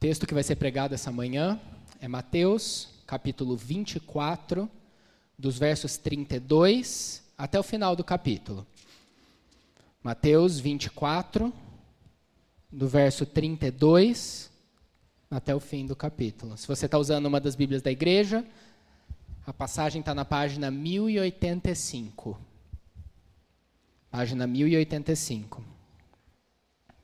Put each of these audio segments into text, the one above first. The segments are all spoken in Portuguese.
texto que vai ser pregado essa manhã é Mateus, capítulo 24, dos versos 32 até o final do capítulo. Mateus 24, do verso 32 até o fim do capítulo. Se você está usando uma das Bíblias da igreja, a passagem está na página 1085. Página 1085.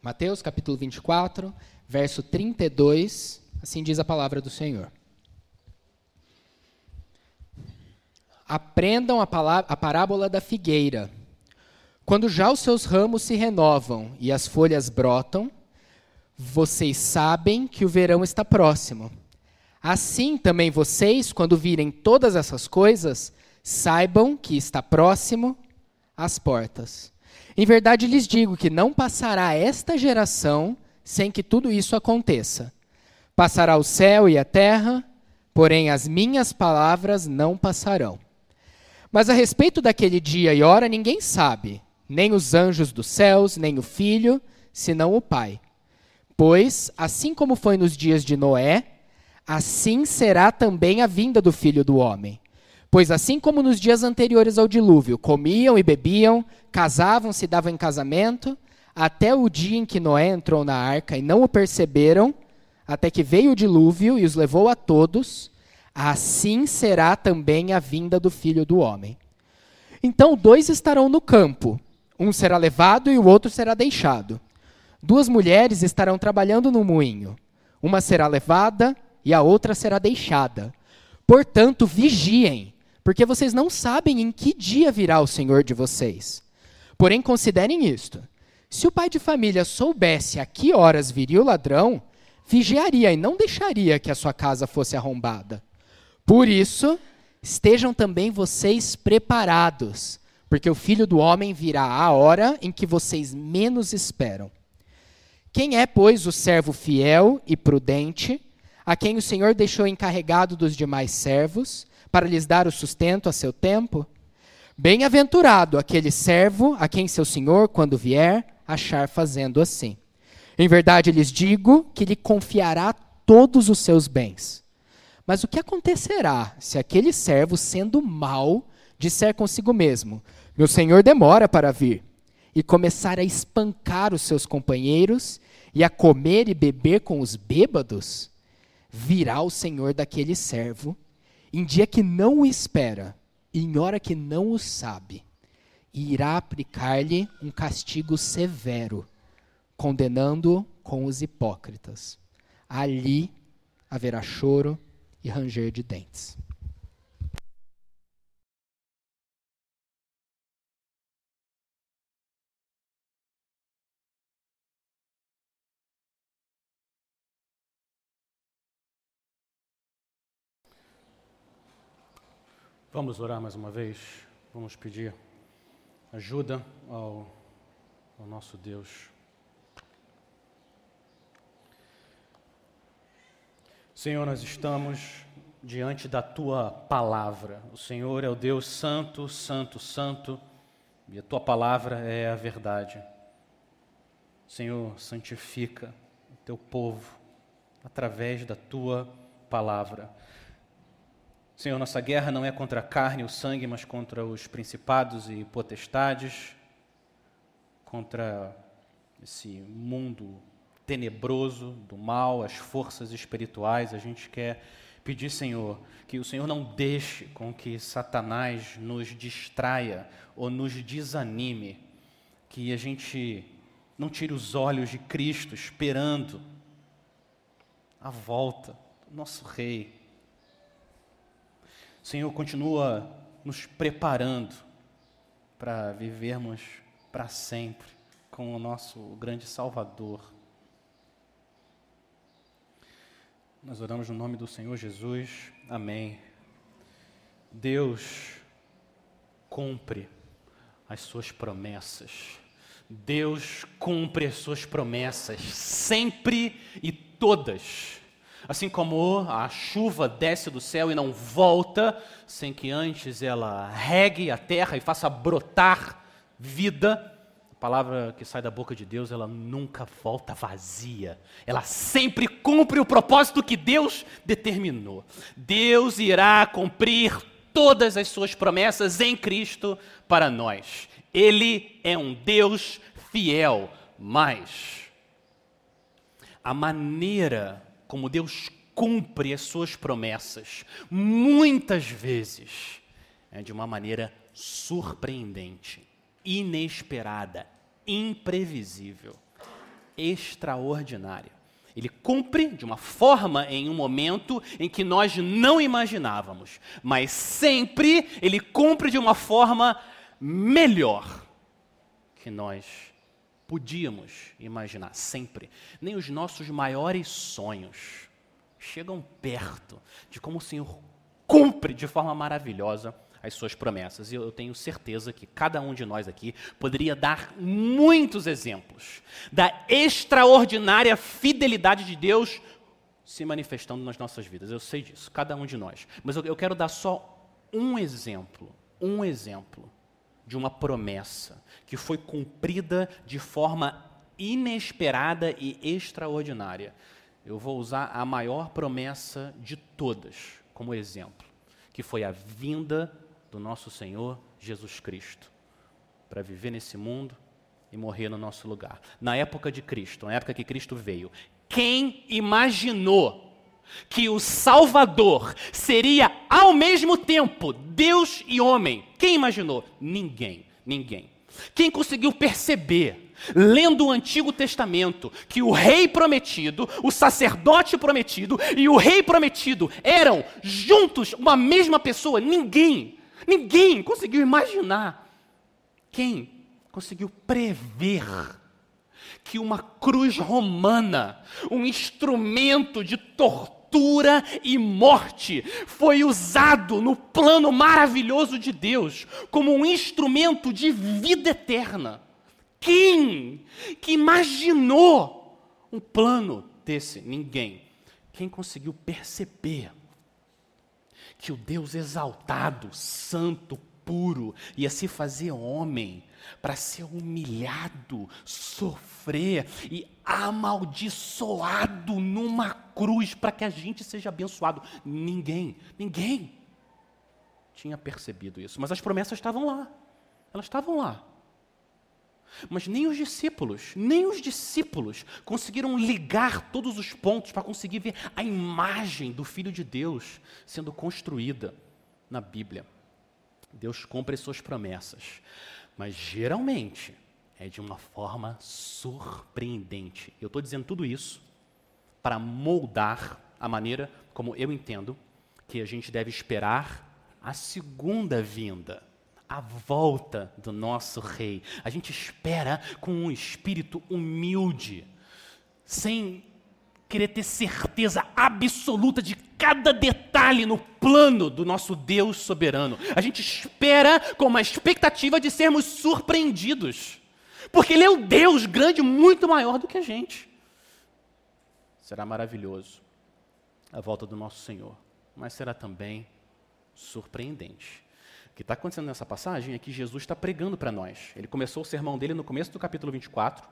Mateus capítulo 24, verso 32, assim diz a palavra do Senhor. Aprendam a, palavra, a parábola da figueira. Quando já os seus ramos se renovam e as folhas brotam, vocês sabem que o verão está próximo. Assim também vocês, quando virem todas essas coisas, saibam que está próximo às portas. Em verdade lhes digo que não passará esta geração sem que tudo isso aconteça. Passará o céu e a terra, porém as minhas palavras não passarão. Mas a respeito daquele dia e hora ninguém sabe, nem os anjos dos céus, nem o filho, senão o Pai. Pois, assim como foi nos dias de Noé, assim será também a vinda do filho do homem. Pois assim como nos dias anteriores ao dilúvio, comiam e bebiam, casavam, se davam em casamento, até o dia em que Noé entrou na arca e não o perceberam, até que veio o dilúvio e os levou a todos, assim será também a vinda do filho do homem. Então dois estarão no campo, um será levado e o outro será deixado. Duas mulheres estarão trabalhando no moinho, uma será levada e a outra será deixada. Portanto, vigiem, porque vocês não sabem em que dia virá o Senhor de vocês. Porém, considerem isto se o pai de família soubesse a que horas viria o ladrão, vigiaria e não deixaria que a sua casa fosse arrombada. Por isso, estejam também vocês preparados, porque o filho do homem virá a hora em que vocês menos esperam. Quem é, pois, o servo fiel e prudente, a quem o Senhor deixou encarregado dos demais servos, para lhes dar o sustento a seu tempo? Bem-aventurado aquele servo a quem seu senhor, quando vier, achar fazendo assim. Em verdade lhes digo que lhe confiará todos os seus bens. Mas o que acontecerá se aquele servo, sendo mau, disser consigo mesmo: Meu senhor demora para vir, e começar a espancar os seus companheiros e a comer e beber com os bêbados? Virá o senhor daquele servo em dia que não o espera e em hora que não o sabe e irá aplicar-lhe um castigo severo, condenando-o com os hipócritas. Ali haverá choro e ranger de dentes. Vamos orar mais uma vez? Vamos pedir ajuda ao, ao nosso Deus. Senhor, nós estamos diante da tua palavra. O Senhor é o Deus santo, santo, santo, e a tua palavra é a verdade. Senhor, santifica o teu povo através da tua palavra. Senhor, nossa guerra não é contra a carne e o sangue, mas contra os principados e potestades, contra esse mundo tenebroso do mal, as forças espirituais. A gente quer pedir, Senhor, que o Senhor não deixe com que Satanás nos distraia ou nos desanime, que a gente não tire os olhos de Cristo esperando a volta do nosso Rei Senhor continua nos preparando para vivermos para sempre com o nosso grande Salvador. Nós oramos no nome do Senhor Jesus. Amém. Deus cumpre as suas promessas. Deus cumpre as suas promessas sempre e todas. Assim como a chuva desce do céu e não volta sem que antes ela regue a terra e faça brotar vida, A palavra que sai da boca de Deus, ela nunca volta vazia. Ela sempre cumpre o propósito que Deus determinou. Deus irá cumprir todas as suas promessas em Cristo para nós. Ele é um Deus fiel, mas a maneira como Deus cumpre as suas promessas, muitas vezes, é de uma maneira surpreendente, inesperada, imprevisível, extraordinária. Ele cumpre de uma forma em um momento em que nós não imaginávamos, mas sempre ele cumpre de uma forma melhor que nós podíamos imaginar, sempre. Nem os nossos maiores sonhos chegam perto de como o Senhor cumpre de forma maravilhosa as suas promessas. E eu tenho certeza que cada um de nós aqui poderia dar muitos exemplos da extraordinária fidelidade de Deus se manifestando nas nossas vidas. Eu sei disso, cada um de nós. Mas eu, quero dar só um exemplo, um exemplo de uma promessa que foi cumprida de forma inesperada e extraordinária. Eu vou usar a maior promessa de todas como exemplo, que foi a vinda do nosso Senhor Jesus Cristo para viver nesse mundo e morrer no nosso lugar. Na época de Cristo, na época que Cristo veio, quem imaginou que o Salvador seria ao mesmo tempo Deus e homem? Quem imaginou? Ninguém, ninguém. Quem conseguiu perceber, lendo o Antigo Testamento, que o rei prometido, o sacerdote prometido e o rei prometido eram juntos uma mesma pessoa? Ninguém. Ninguém conseguiu imaginar. Quem conseguiu prever que uma cruz romana, um instrumento de tortura e morte, foi usado no plano maravilhoso de Deus como um instrumento de vida eterna? Quem que imaginou um plano desse? Ninguém. Quem conseguiu perceber que o Deus exaltado, santo, puro, ia se fazer homem para ser humilhado, sofrer e amaldiçoado numa cruz para que a gente seja abençoado. Ninguém, ninguém tinha percebido isso, mas as promessas estavam lá. Elas estavam lá. Mas nem os discípulos, nem os discípulos conseguiram ligar todos os pontos para conseguir ver a imagem do Filho de Deus sendo construída na Bíblia. Deus cumpre suas promessas, mas geralmente é de uma forma surpreendente. Eu estou dizendo tudo isso para moldar a maneira como eu entendo que a gente deve esperar a segunda vinda a volta do nosso Rei. A gente espera com um espírito humilde, sem querer ter certeza absoluta de cada detalhe no plano do nosso Deus soberano. A gente espera com uma expectativa de sermos surpreendidos, porque Ele é um Deus grande, muito maior do que a gente. Será maravilhoso a volta do nosso Senhor, mas será também surpreendente. O que está acontecendo nessa passagem é que Jesus está pregando para nós. Ele começou o sermão dele no começo do capítulo 24,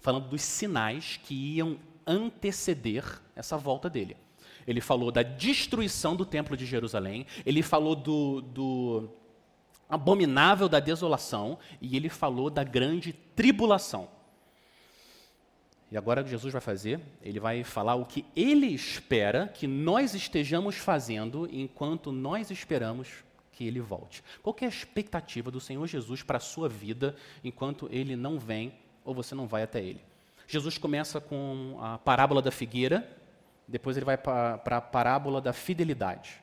falando dos sinais que iam anteceder essa volta dele. Ele falou da destruição do templo de Jerusalém, ele falou do, do abominável da desolação e ele falou da grande tribulação. E agora o que Jesus vai fazer? Ele vai falar o que ele espera que nós estejamos fazendo enquanto nós esperamos que ele volte. Qual é a expectativa do Senhor Jesus para a sua vida enquanto ele não vem ou você não vai até ele? Jesus começa com a parábola da figueira, depois ele vai para a parábola da fidelidade.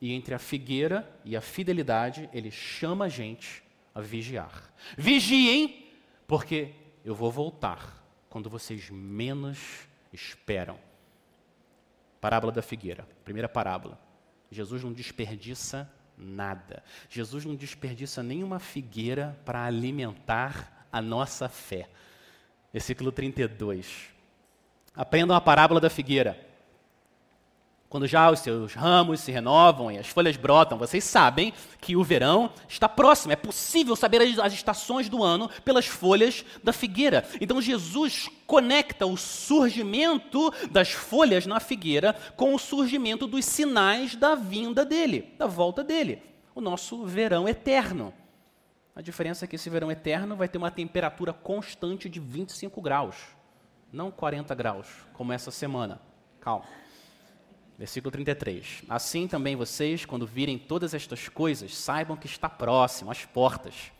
E entre a figueira e a fidelidade, ele chama a gente a vigiar. Vigiem, porque eu vou voltar quando vocês menos esperam. Parábola da figueira, primeira parábola. Jesus não desperdiça nada. Jesus não desperdiça nenhuma figueira para alimentar a nossa fé. Versículo 32. Aprendam a parábola da figueira. Quando já os seus ramos se renovam e as folhas brotam, vocês sabem que o verão está próximo. É possível saber as estações do ano pelas folhas da figueira. Então Jesus conecta o surgimento das folhas na figueira com o surgimento dos sinais da vinda dele, da volta dele. O nosso verão eterno. A diferença é que esse verão eterno vai ter uma temperatura constante de 25 graus, não 40 graus, como essa semana. Calma. Versículo 33. Assim também vocês, quando virem todas estas coisas, saibam que está próximo, às portas.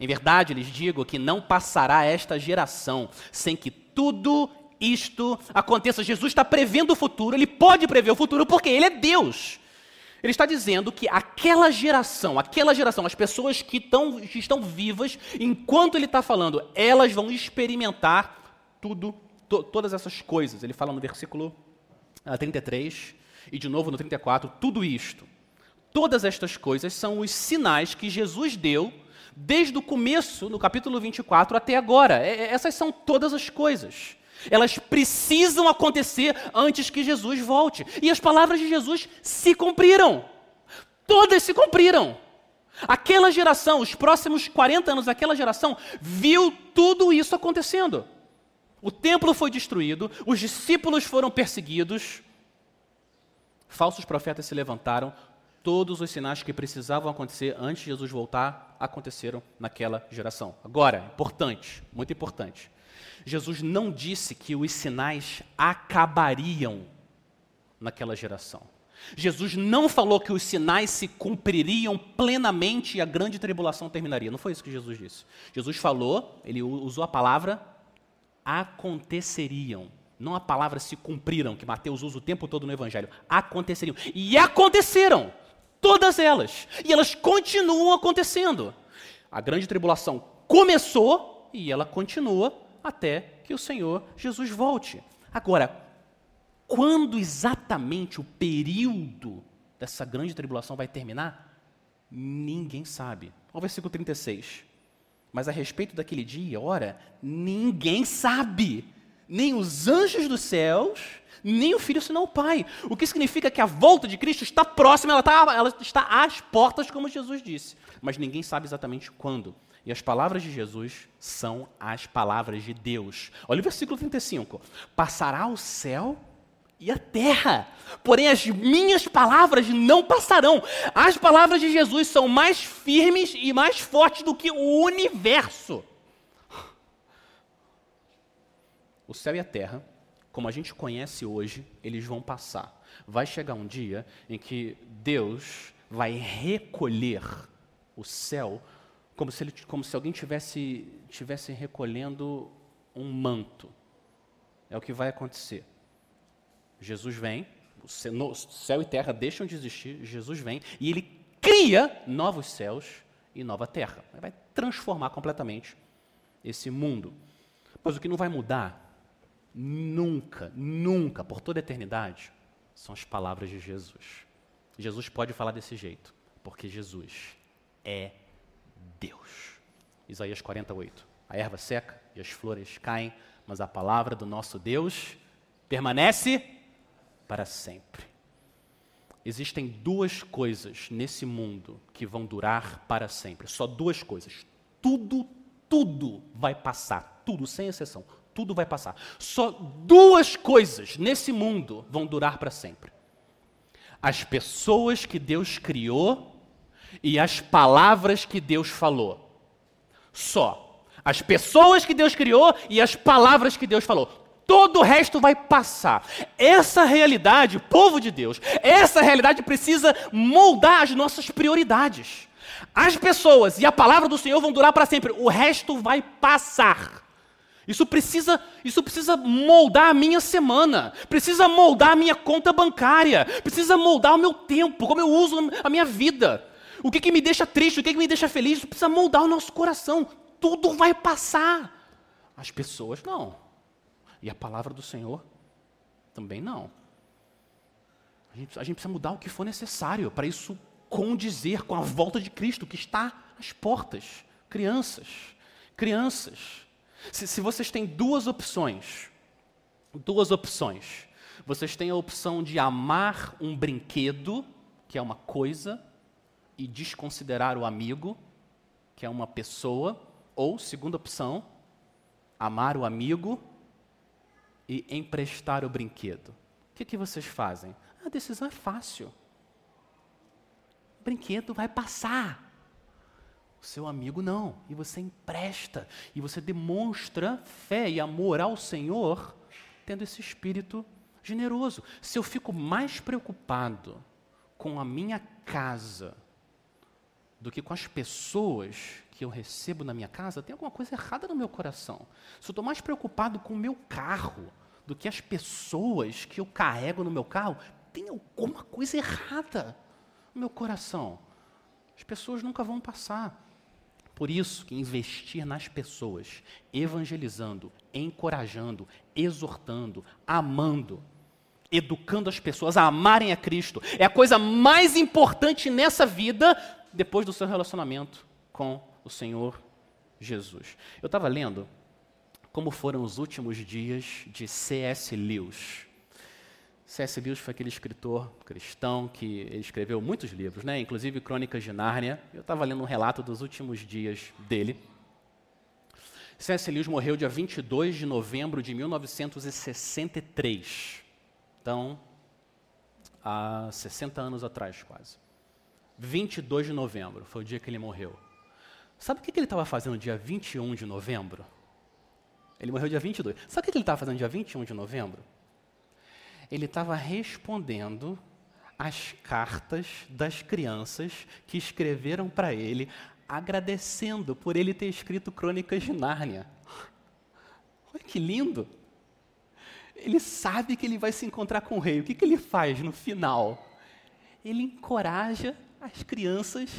Em verdade, lhes digo que não passará esta geração sem que tudo isto aconteça. Jesus está prevendo o futuro, ele pode prever o futuro porque ele é Deus. Ele está dizendo que aquela geração, aquela geração, as pessoas que, que estão vivas, enquanto ele está falando, elas vão experimentar tudo, to, todas essas coisas. Ele fala no versículo 33 ah, e de novo no 34, tudo isto. Todas estas coisas são os sinais que Jesus deu desde o começo, no capítulo 24, até agora. É, é, essas são todas as coisas. Elas precisam acontecer antes que Jesus volte. E as palavras de Jesus se cumpriram. Todas se cumpriram. Aquela geração, os próximos 40 anos daquela geração, viu tudo isso acontecendo. O templo foi destruído, os discípulos foram perseguidos, falsos profetas se levantaram, todos os sinais que precisavam acontecer antes de Jesus voltar aconteceram naquela geração. Agora, importante, muito importante. Jesus não disse que os sinais acabariam naquela geração. Jesus não falou que os sinais se cumpririam plenamente e a grande tribulação terminaria. Não foi isso que Jesus disse. Jesus falou, ele usou a palavra aconteceriam. Não a palavra se cumpriram, que Mateus usa o tempo todo no Evangelho. Aconteceriam. E aconteceram. Todas elas. E elas continuam acontecendo. A grande tribulação começou e ela continua até que o Senhor Jesus volte. Agora, quando exatamente o período dessa grande tribulação vai terminar? Ninguém sabe. Olha o versículo 36. Mas a respeito daquele dia, ora, ninguém sabe. Nem os anjos dos céus, nem o filho, senão o pai. O que significa que a volta de Cristo está próxima, ela está, ela está às portas, como Jesus disse. Mas ninguém sabe exatamente quando. E as palavras de Jesus são as palavras de Deus. Olha o versículo 35. Passará o céu e a terra, porém as minhas palavras não passarão. As palavras de Jesus são mais firmes e mais fortes do que o universo. O céu e a terra, como a gente conhece hoje, eles vão passar. Vai chegar um dia em que Deus vai recolher o céu como se, ele, como se alguém tivesse, tivesse recolhendo um manto. É o que vai acontecer. Jesus vem, céu e terra deixam de existir, Jesus vem e ele cria novos céus e nova terra. Vai transformar completamente esse mundo. Mas o que não vai mudar, nunca, nunca, por toda a eternidade, são as palavras de Jesus. Jesus pode falar desse jeito, porque Jesus é Deus. Isaías 48. A erva seca e as flores caem, mas a palavra do nosso Deus permanece para sempre. Existem duas coisas nesse mundo que vão durar para sempre. Só duas coisas. Tudo, tudo vai passar. Tudo, sem exceção. Tudo vai passar. Só duas coisas nesse mundo vão durar para sempre: as pessoas que Deus criou e as palavras que Deus falou. Só. As pessoas que Deus criou e as palavras que Deus falou. Todo o resto vai passar. Essa realidade, povo de Deus, essa realidade precisa moldar as nossas prioridades. As pessoas e a palavra do Senhor vão durar para sempre. O resto vai passar. Isso precisa, isso precisa moldar a minha semana, precisa moldar a minha conta bancária, precisa moldar o meu tempo, como eu uso a minha vida. O que, que me deixa triste, o que, que me deixa feliz, isso precisa moldar o nosso coração. Tudo vai passar. As pessoas não. E a palavra do Senhor também não. A gente, a gente precisa mudar o que for necessário para isso condizer com a volta de Cristo que está às portas. Crianças, crianças. Se, se vocês têm duas opções, duas opções Vocês têm a opção de amar um brinquedo, que é uma coisa, e desconsiderar o amigo, que é uma pessoa, ou, segunda opção, amar o amigo e emprestar o brinquedo. O que, que vocês fazem? A decisão é fácil. O brinquedo vai passar. O seu amigo não. E você empresta. E você demonstra fé e amor ao Senhor, tendo esse espírito generoso. Se eu fico mais preocupado com a minha casa do que com as pessoas que eu recebo na minha casa, tem alguma coisa errada no meu coração. Se eu estou mais preocupado com o meu carro do que as pessoas que eu carrego no meu carro, tem alguma coisa errada no meu coração. As pessoas nunca vão passar. Por isso que investir nas pessoas, evangelizando, encorajando, exortando, amando, educando as pessoas a amarem a Cristo, é a coisa mais importante nessa vida depois do seu relacionamento com o Senhor Jesus. Eu estava lendo como foram os últimos dias de C.S. Lewis. C.S. Lewis foi aquele escritor cristão que escreveu muitos livros, né? inclusive Crônicas de Nárnia. Eu estava lendo um relato dos últimos dias dele. C.S. Lewis morreu dia 22 de novembro de 1963. Então, há 60 anos atrás, quase. 22 de novembro foi o dia que ele morreu. Sabe o que ele estava fazendo dia 21 de novembro? Ele morreu dia 22. Sabe o que ele estava fazendo dia 21 de novembro? Ele estava respondendo às cartas das crianças que escreveram para ele, agradecendo por ele ter escrito Crônicas de Nárnia. Olha que lindo! Ele sabe que ele vai se encontrar com o rei. O que, que ele faz no final? Ele encoraja as crianças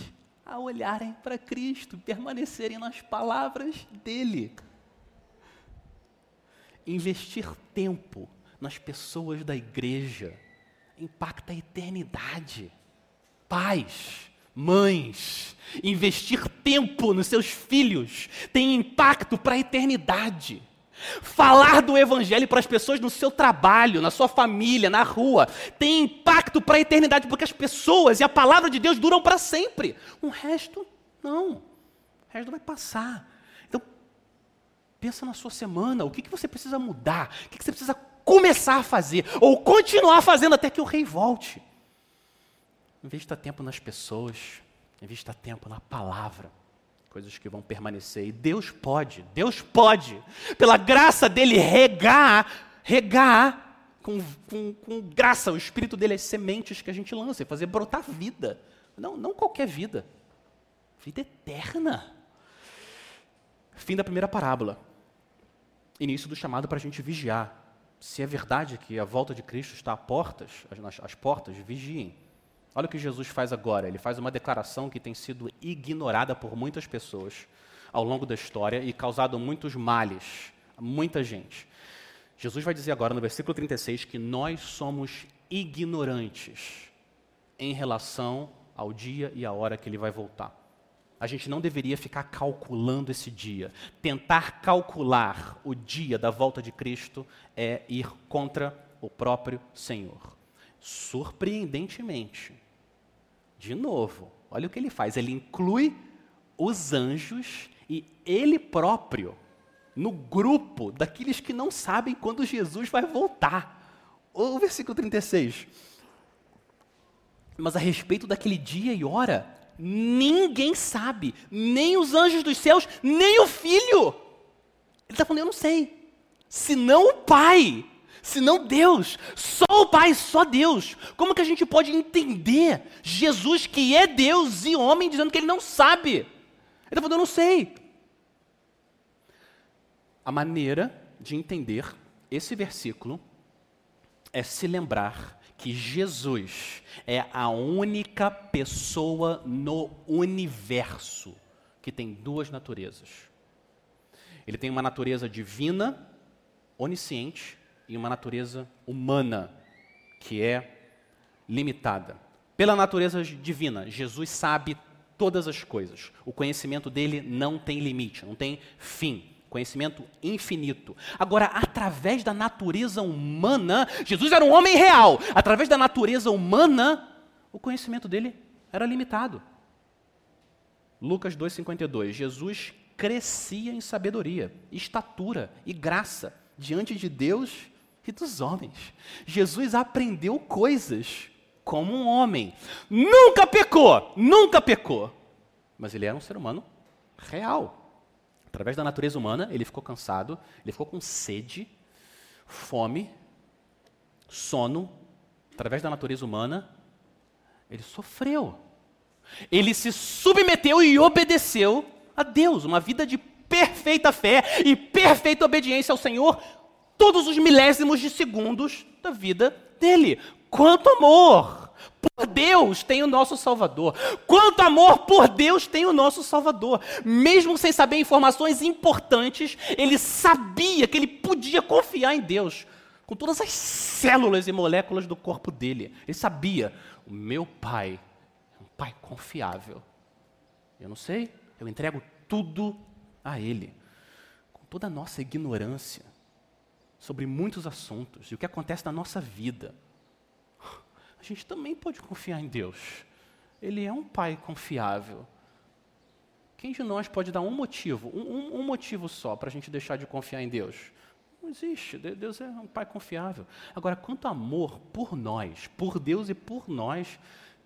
a olharem para Cristo, permanecerem nas palavras dele. Investir tempo nas pessoas da igreja impacta a eternidade. Pais, mães, investir tempo nos seus filhos tem impacto para a eternidade. Falar do Evangelho para as pessoas no seu trabalho, na sua família, na rua, tem impacto para a eternidade, porque as pessoas e a palavra de Deus duram para sempre. O resto, não. O resto vai passar. Então, pensa na sua semana, o que, que você precisa mudar, o que, que você precisa começar a fazer, ou continuar fazendo até que o rei volte. Invista tempo nas pessoas, invista tempo na palavra, coisas que vão permanecer. E Deus pode, Deus pode, pela graça dele, regar, regar com, com, com graça o espírito dele, as sementes que a gente lança, e fazer brotar vida. Não, não qualquer vida, vida eterna. Fim da primeira parábola. Início do chamado para a gente vigiar se é verdade que a volta de Cristo está a portas, as, as portas, vigiem. Olha o que Jesus faz agora. Ele faz uma declaração que tem sido ignorada por muitas pessoas ao longo da história e causado muitos males a muita gente. Jesus vai dizer agora no versículo 36 que nós somos ignorantes em relação ao dia e à hora que ele vai voltar. A gente não deveria ficar calculando esse dia. Tentar calcular o dia da volta de Cristo é ir contra o próprio Senhor. Surpreendentemente, de novo, olha o que ele faz: ele inclui os anjos e ele próprio no grupo daqueles que não sabem quando Jesus vai voltar. O versículo 36. Mas a respeito daquele dia e hora, Ninguém sabe, nem os anjos dos céus, nem o filho. Ele está falando, eu não sei. Senão o Pai, senão Deus, só o Pai, só Deus. Como que a gente pode entender Jesus, que é Deus e homem, dizendo que ele não sabe? Ele está falando, eu não sei. A maneira de entender esse versículo é se lembrar que Jesus é a única pessoa no universo que tem duas naturezas. Ele tem uma natureza divina, onisciente, e uma natureza humana, que é limitada. Pela natureza divina, Jesus sabe todas as coisas. O conhecimento dele não tem limite, não tem fim. Conhecimento infinito. Agora, através da natureza humana, Jesus era um homem real. Através da natureza humana, o conhecimento dele era limitado. Lucas 2,52. Jesus crescia em sabedoria, estatura e graça diante de Deus e dos homens. Jesus aprendeu coisas como um homem. Nunca pecou, nunca pecou. Mas ele era um ser humano real. Através da natureza humana, ele ficou cansado, ele ficou com sede, fome, sono. Através da natureza humana, ele sofreu. Ele se submeteu e obedeceu a Deus, uma vida de perfeita fé e perfeita obediência ao Senhor, todos os milésimos de segundos da vida dele. Quanto amor! Por Deus tem o nosso Salvador. Quanto amor por Deus tem o nosso Salvador. Mesmo sem saber informações importantes, ele sabia que ele podia confiar em Deus. Com todas as células e moléculas do corpo dele. Ele sabia: o meu pai é um pai confiável. Eu não sei, eu entrego tudo a ele. Com toda a nossa ignorância sobre muitos assuntos e o que acontece na nossa vida a gente também pode confiar em Deus. Ele é um pai confiável. Quem de nós pode dar um motivo, um, um, motivo só, para a gente deixar de confiar em Deus? Não existe. Deus é um pai confiável. Agora, quanto amor por nós, por Deus e por nós,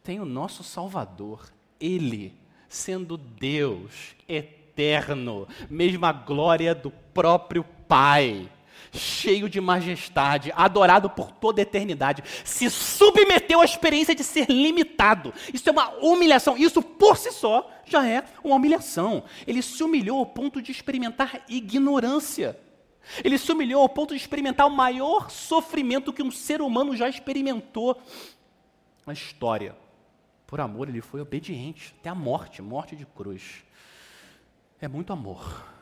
tem o nosso Salvador. Ele, sendo Deus eterno, mesma glória do próprio Pai cheio de majestade, adorado por toda a eternidade, se submeteu à experiência de ser limitado. Isso é uma humilhação. Isso por si só já é uma humilhação. Ele se humilhou ao ponto de experimentar ignorância. Ele se humilhou ao ponto de experimentar o maior sofrimento que um ser humano já experimentou na história. Por amor, ele foi obediente até a morte morte de cruz. É muito amor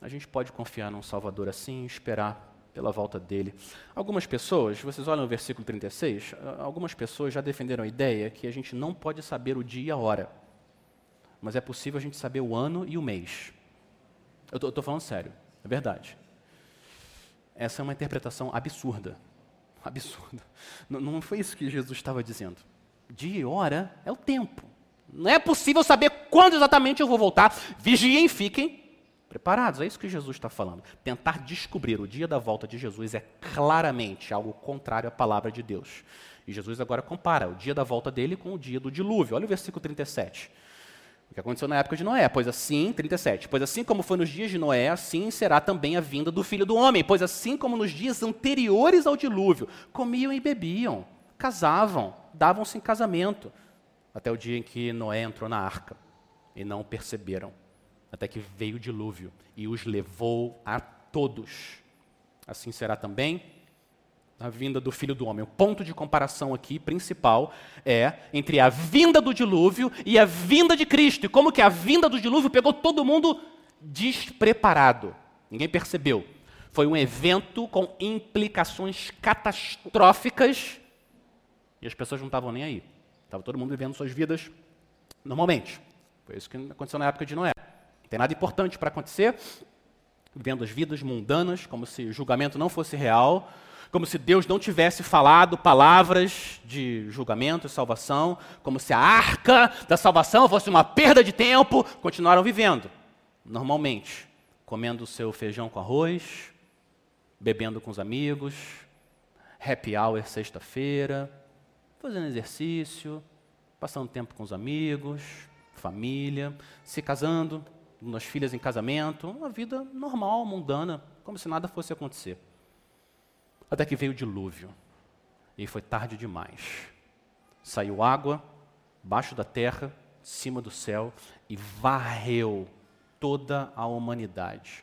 a gente pode confiar num Salvador assim e esperar pela volta dele. Algumas pessoas, vocês olham no versículo 36, algumas pessoas já defenderam a ideia que a gente não pode saber o dia e a hora, mas é possível a gente saber o ano e o mês. Eu estou falando sério, é verdade. Essa é uma interpretação absurda. Absurda. Não, não foi isso que Jesus estava dizendo. Dia e hora é o tempo. Não é possível saber quando exatamente eu vou voltar. Vigiem, fiquem preparados. É isso que Jesus está falando. Tentar descobrir o dia da volta de Jesus é claramente algo contrário à palavra de Deus. E Jesus agora compara o dia da volta dele com o dia do dilúvio. Olha o versículo 37. O que aconteceu na época de Noé, pois assim, 37, pois assim como foi nos dias de Noé, assim será também a vinda do Filho do Homem, pois assim como nos dias anteriores ao dilúvio, comiam e bebiam, casavam, davam-se em casamento, até o dia em que Noé entrou na arca, e não perceberam até que veio o dilúvio e os levou a todos. Assim será também a vinda do Filho do Homem. O ponto de comparação aqui principal é entre a vinda do dilúvio e a vinda de Cristo. E como que a vinda do dilúvio pegou todo mundo despreparado. Ninguém percebeu. Foi um evento com implicações catastróficas e as pessoas não estavam nem aí. Estava todo mundo vivendo suas vidas normalmente. Foi isso que aconteceu na época de Noé tem nada importante para acontecer, vivendo as vidas mundanas, como se o julgamento não fosse real, como se Deus não tivesse falado palavras de julgamento e salvação, como se a arca da salvação fosse uma perda de tempo, continuaram vivendo, normalmente, comendo o seu feijão com arroz, bebendo com os amigos, happy hour sexta-feira, fazendo exercício, passando tempo com os amigos, família, se casando, umas filhas em casamento, uma vida normal, mundana, como se nada fosse acontecer. Até que veio o dilúvio. E foi tarde demais. Saiu água, baixo da terra, cima do céu, e varreu toda a humanidade.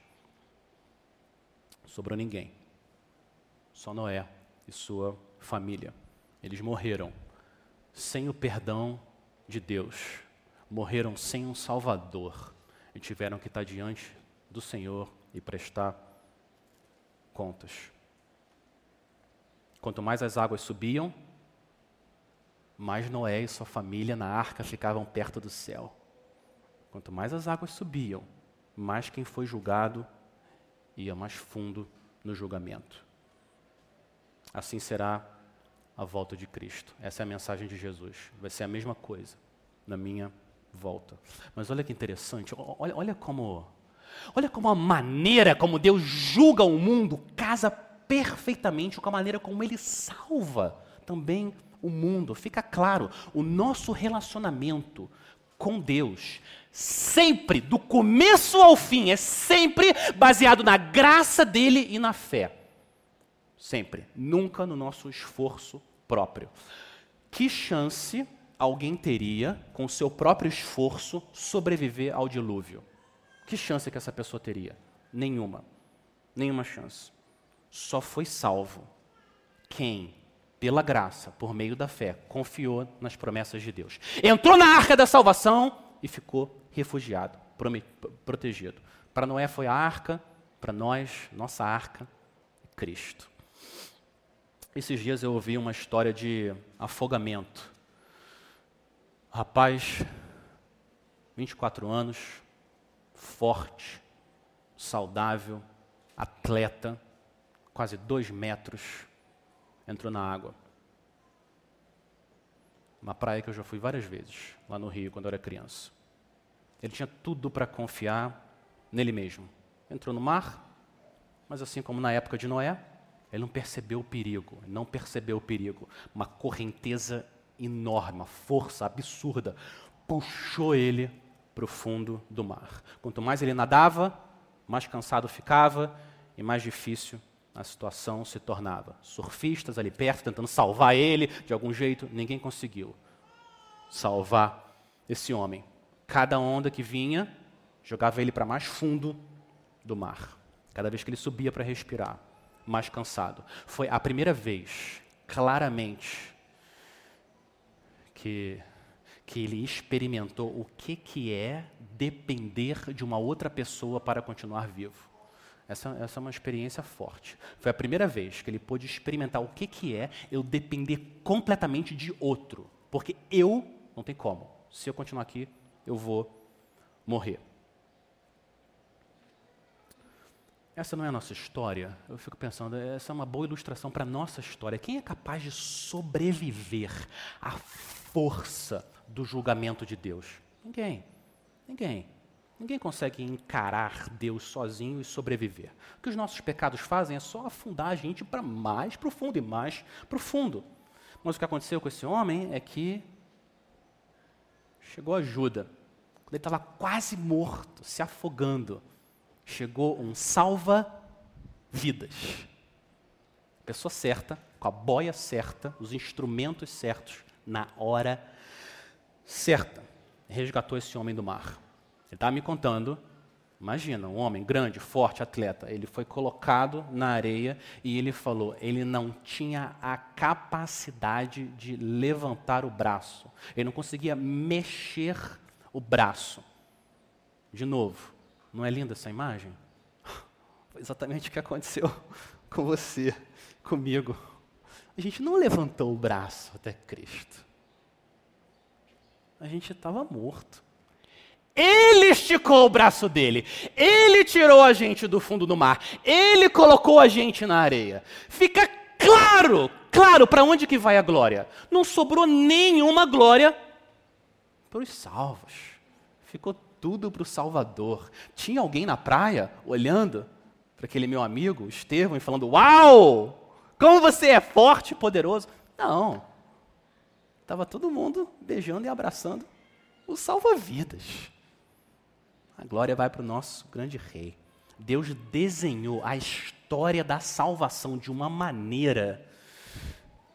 Sobrou ninguém. Só Noé e sua família. Eles morreram sem o perdão de Deus. Morreram sem um Salvador e tiveram que estar diante do Senhor e prestar contas. Quanto mais as águas subiam, mais Noé e sua família na arca ficavam perto do céu. Quanto mais as águas subiam, mais quem foi julgado ia mais fundo no julgamento. Assim será a volta de Cristo. Essa é a mensagem de Jesus. Vai ser a mesma coisa na minha volta. Mas olha que interessante, olha, olha como olha como a maneira como Deus julga o mundo casa perfeitamente com a maneira como ele salva também o mundo. Fica claro, o nosso relacionamento com Deus, sempre, do começo ao fim, é sempre baseado na graça dele e na fé. Sempre. Nunca no nosso esforço próprio. Que chance alguém teria, com seu próprio esforço, sobreviver ao dilúvio? Que chance que essa pessoa teria? Nenhuma. Nenhuma chance. Só foi salvo quem pela graça, por meio da fé, confiou nas promessas de Deus. Entrou na arca da salvação e ficou refugiado, protegido. Para Noé foi a arca, para nós, nossa arca, Cristo. Esses dias eu ouvi uma história de afogamento. Rapaz, 24 anos, forte, saudável, atleta, quase dois metros, entrou na água. Uma praia que eu já fui várias vezes, lá no Rio, quando eu era criança. Ele tinha tudo para confiar nele mesmo. Entrou no mar, mas assim como na época de Noé, ele não percebeu o perigo, não percebeu o perigo. Uma correnteza enorme, uma força absurda, puxou ele para o fundo do mar. Quanto mais ele nadava, mais cansado ficava e mais difícil a situação se tornava. Surfistas ali perto tentando salvar ele de algum jeito, ninguém conseguiu salvar esse homem. Cada onda que vinha jogava ele para mais fundo do mar. Cada vez que ele subia para respirar, mais cansado. Foi a primeira vez, claramente, que, que ele experimentou o que, que é depender de uma outra pessoa para continuar vivo. Essa, essa é uma experiência forte. Foi a primeira vez que ele pôde experimentar o que, que é eu depender completamente de outro. Porque eu não tem como. Se eu continuar aqui, eu vou morrer. Essa não é a nossa história. Eu fico pensando, essa é uma boa ilustração para a nossa história. Quem é capaz de sobreviver à força do julgamento de Deus? Ninguém. Ninguém. Ninguém consegue encarar Deus sozinho e sobreviver. O que os nossos pecados fazem é só afundar a gente para mais profundo e mais profundo. Mas o que aconteceu com esse homem é que chegou ajuda. Quando ele estava quase morto, se afogando, chegou um salva-vidas. Pessoa certa, com a boia certa, os instrumentos certos, na hora certa. Resgatou esse homem do mar. Ele estava me contando, imagina, um homem grande, forte, atleta. Ele foi colocado na areia e ele falou, ele não tinha a capacidade de levantar o braço. Ele não conseguia mexer o braço. De novo, não é linda essa imagem? Foi exatamente o que aconteceu com você, comigo. A gente não levantou o braço até Cristo. A gente estava morto. Ele esticou o braço dele. Ele tirou a gente do fundo do mar. Ele colocou a gente na areia. Fica claro, claro para onde que vai a glória. Não sobrou nenhuma glória para os salvos. Ficou tudo para o Salvador. Tinha alguém na praia olhando para aquele meu amigo, Estevão, e falando: Uau! Como você é forte e poderoso. Não. Estava todo mundo beijando e abraçando o salva-vidas. A glória vai para o nosso grande rei. Deus desenhou a história da salvação de uma maneira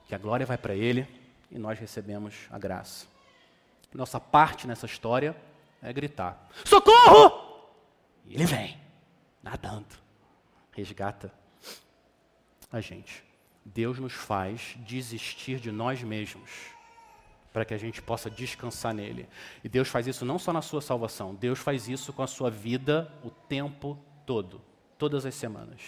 que a glória vai para ele e nós recebemos a graça. Nossa parte nessa história é gritar: socorro! E ele vem, nadando, resgata a gente. Deus nos faz desistir de nós mesmos para que a gente possa descansar nele. E Deus faz isso não só na sua salvação, Deus faz isso com a sua vida o tempo todo, todas as semanas.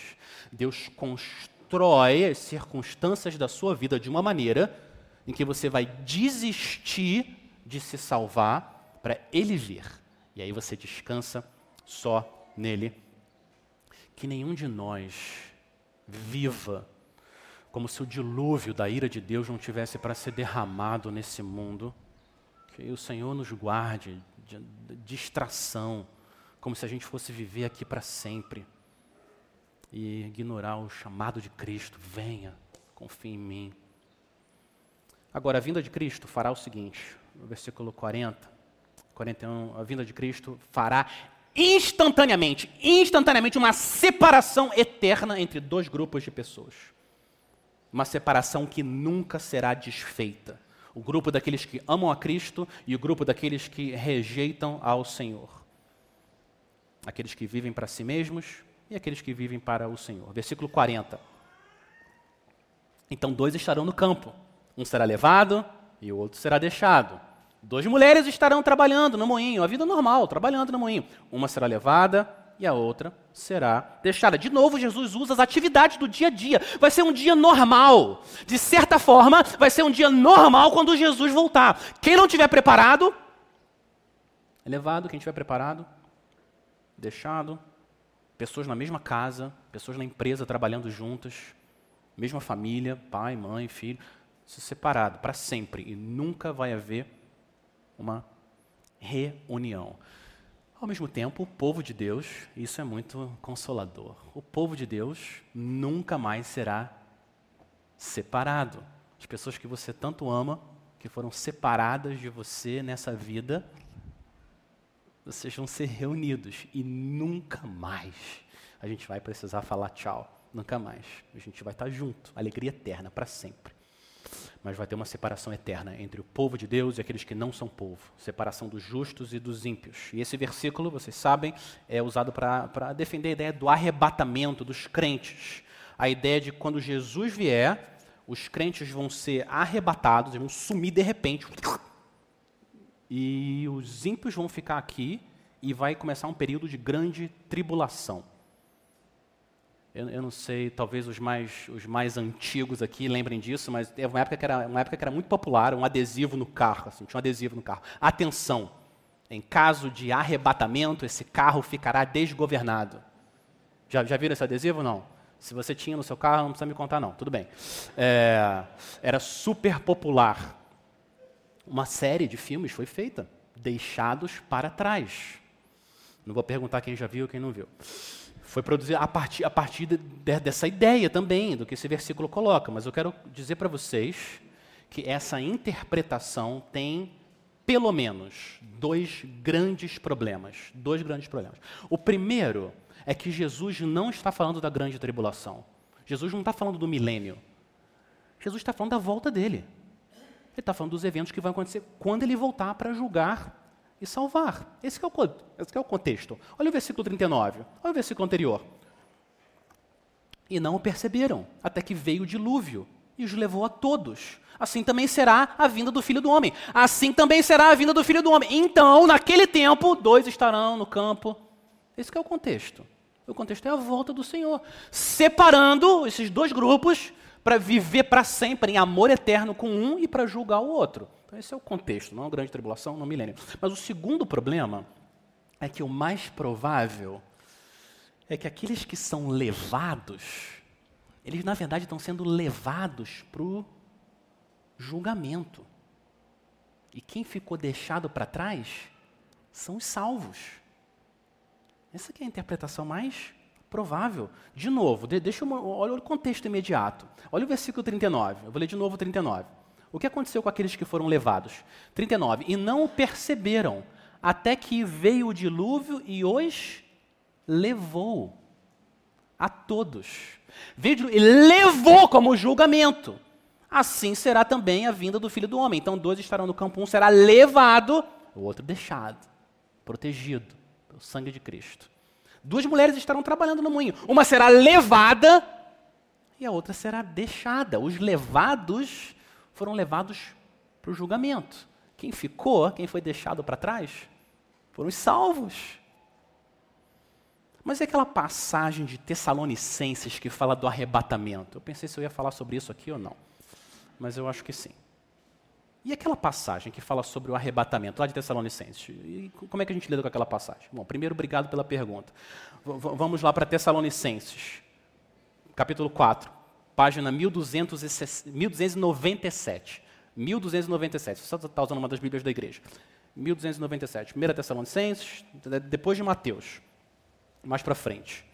Deus constrói as circunstâncias da sua vida de uma maneira em que você vai desistir de se salvar para ele vir. E aí você descansa só nele. que nenhum de nós viva como se o dilúvio da ira de Deus não tivesse para ser derramado nesse mundo. Que o Senhor nos guarde de distração, como se a gente fosse viver aqui para sempre e ignorar o chamado de Cristo. Venha, confie em mim. Agora, a vinda de Cristo fará o seguinte, no versículo 40, 41, a vinda de Cristo fará instantaneamente, instantaneamente, uma separação eterna entre dois grupos de pessoas. Uma separação que nunca será desfeita. O grupo daqueles que amam a Cristo e o grupo daqueles que rejeitam ao Senhor. Aqueles que vivem para si mesmos e aqueles que vivem para o Senhor. Versículo 40. Então dois estarão no campo um será levado e o outro será deixado. Duas mulheres estarão trabalhando no moinho, a vida normal, trabalhando no moinho. Uma será levada e a outra será deixada. De novo, Jesus usa as atividades do dia a dia. Vai ser um dia normal. De certa forma, vai ser um dia normal quando Jesus voltar. Quem não tiver preparado, é levado. Quem tiver preparado, deixado. Pessoas na mesma casa, pessoas na empresa trabalhando juntas, mesma família, pai, mãe, filho se separado para sempre e nunca vai haver uma reunião. Ao mesmo tempo, o povo de Deus, isso é muito consolador. O povo de Deus nunca mais será separado. As pessoas que você tanto ama, que foram separadas de você nessa vida, vocês vão ser reunidos e nunca mais a gente vai precisar falar tchau. Nunca mais. A gente vai estar junto, alegria eterna para sempre mas vai ter uma separação eterna entre o povo de Deus e aqueles que não são povo, separação dos justos e dos ímpios. E esse versículo, vocês sabem, é usado para defender a ideia do arrebatamento dos crentes. A ideia de quando Jesus vier, os crentes vão ser arrebatados, vão sumir de repente, e os ímpios vão ficar aqui e vai começar um período de grande tribulação. Eu, eu, não sei, talvez os mais, os mais antigos aqui lembrem disso, mas teve uma época que era, uma época que era muito popular, um adesivo no carro, assim, tinha um adesivo no carro. Atenção, em caso de arrebatamento, esse carro ficará desgovernado. Já, já viram esse adesivo não? Se você tinha no seu carro, não precisa me contar não, tudo bem. É, era super popular. Uma série de filmes foi feita, Deixados para Trás. Não vou perguntar quem já viu, quem não viu foi produzido a partir, a partir de, de, dessa ideia também, do que esse versículo coloca. Mas eu quero dizer para vocês que essa interpretação tem, pelo menos, dois grandes problemas. Dois grandes problemas. O primeiro é que Jesus não está falando da grande tribulação. Jesus não está falando do milênio. Jesus está falando da volta dele. Ele está falando dos eventos que vão acontecer quando ele voltar para julgar e salvar. Esse é, o, esse é o contexto. Olha o versículo 39, olha o versículo anterior. E não o perceberam, até que veio o dilúvio e os levou a todos. Assim também será a vinda do Filho do Homem. Assim também será a vinda do Filho do Homem. Então, naquele tempo, dois estarão no campo. Esse é o contexto. O contexto é a volta do Senhor, separando esses dois grupos para viver para sempre em amor eterno com um e para julgar o outro. Então, esse é o contexto, não é uma grande tribulação, não milênio. Mas o segundo problema é que o mais provável é que aqueles que são levados, eles na verdade estão sendo levados para o julgamento. E quem ficou deixado para trás são os salvos. Essa é a interpretação mais provável. De novo, deixa eu, olha o contexto imediato. Olha o versículo 39. Eu vou ler de novo o 39. O que aconteceu com aqueles que foram levados? 39. E não o perceberam, até que veio o dilúvio e os levou a todos. Veio e levou como julgamento. Assim será também a vinda do filho do homem. Então, dois estarão no campo, um será levado, o outro deixado, protegido pelo sangue de Cristo. Duas mulheres estarão trabalhando no moinho. Uma será levada e a outra será deixada. Os levados foram levados para o julgamento. Quem ficou, quem foi deixado para trás, foram os salvos. Mas é aquela passagem de Tessalonicenses que fala do arrebatamento. Eu pensei se eu ia falar sobre isso aqui ou não. Mas eu acho que sim. E aquela passagem que fala sobre o arrebatamento, lá de Tessalonicenses? E como é que a gente lida com aquela passagem? Bom, primeiro, obrigado pela pergunta. V vamos lá para Tessalonicenses, capítulo 4, página 1297. 1297. Você está usando uma das Bíblias da igreja. 1297. 1 Tessalonicenses, depois de Mateus. Mais para frente.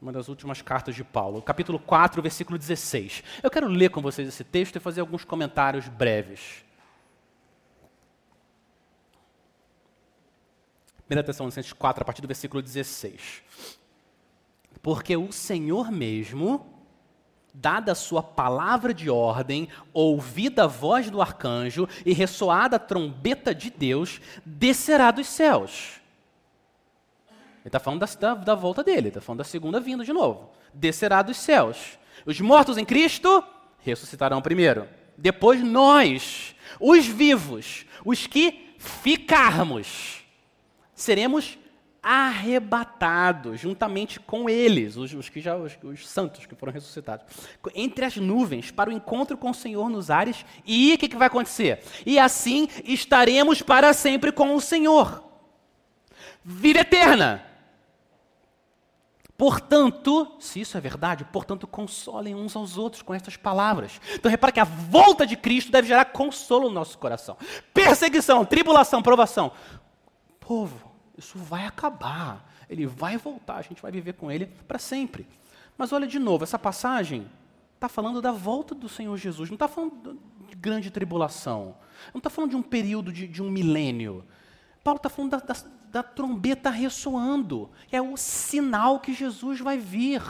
Uma das últimas cartas de Paulo. Capítulo 4, versículo 16. Eu quero ler com vocês esse texto e fazer alguns comentários breves. 1 Tessalonicenses 4, a partir do versículo 16. Porque o Senhor mesmo, dada a sua palavra de ordem, ouvida a voz do arcanjo e ressoada a trombeta de Deus, descerá dos céus. Ele está falando da, da, da, volta dele, está falando da segunda vinda de novo. Descerá dos céus. Os mortos em Cristo ressuscitarão primeiro. Depois nós, os vivos, os que ficarmos seremos arrebatados juntamente com eles, os, os que já os, os, santos que foram ressuscitados, entre as nuvens para o encontro com o Senhor nos ares. E o que, que vai acontecer? E assim estaremos para sempre com o Senhor. Vida eterna. Portanto, se isso é verdade, portanto, consolem uns aos outros com estas palavras. Então, repara que a volta de Cristo deve gerar consolo no nosso coração. Perseguição, tribulação, provação. Povo, isso vai acabar. Ele vai voltar, a gente vai viver com ele para sempre. Mas olha de novo, essa passagem está falando da volta do Senhor Jesus, não está falando de grande tribulação, não está falando de um período de, de um milênio. Paulo está falando da, da, da trombeta ressoando, é o sinal que Jesus vai vir.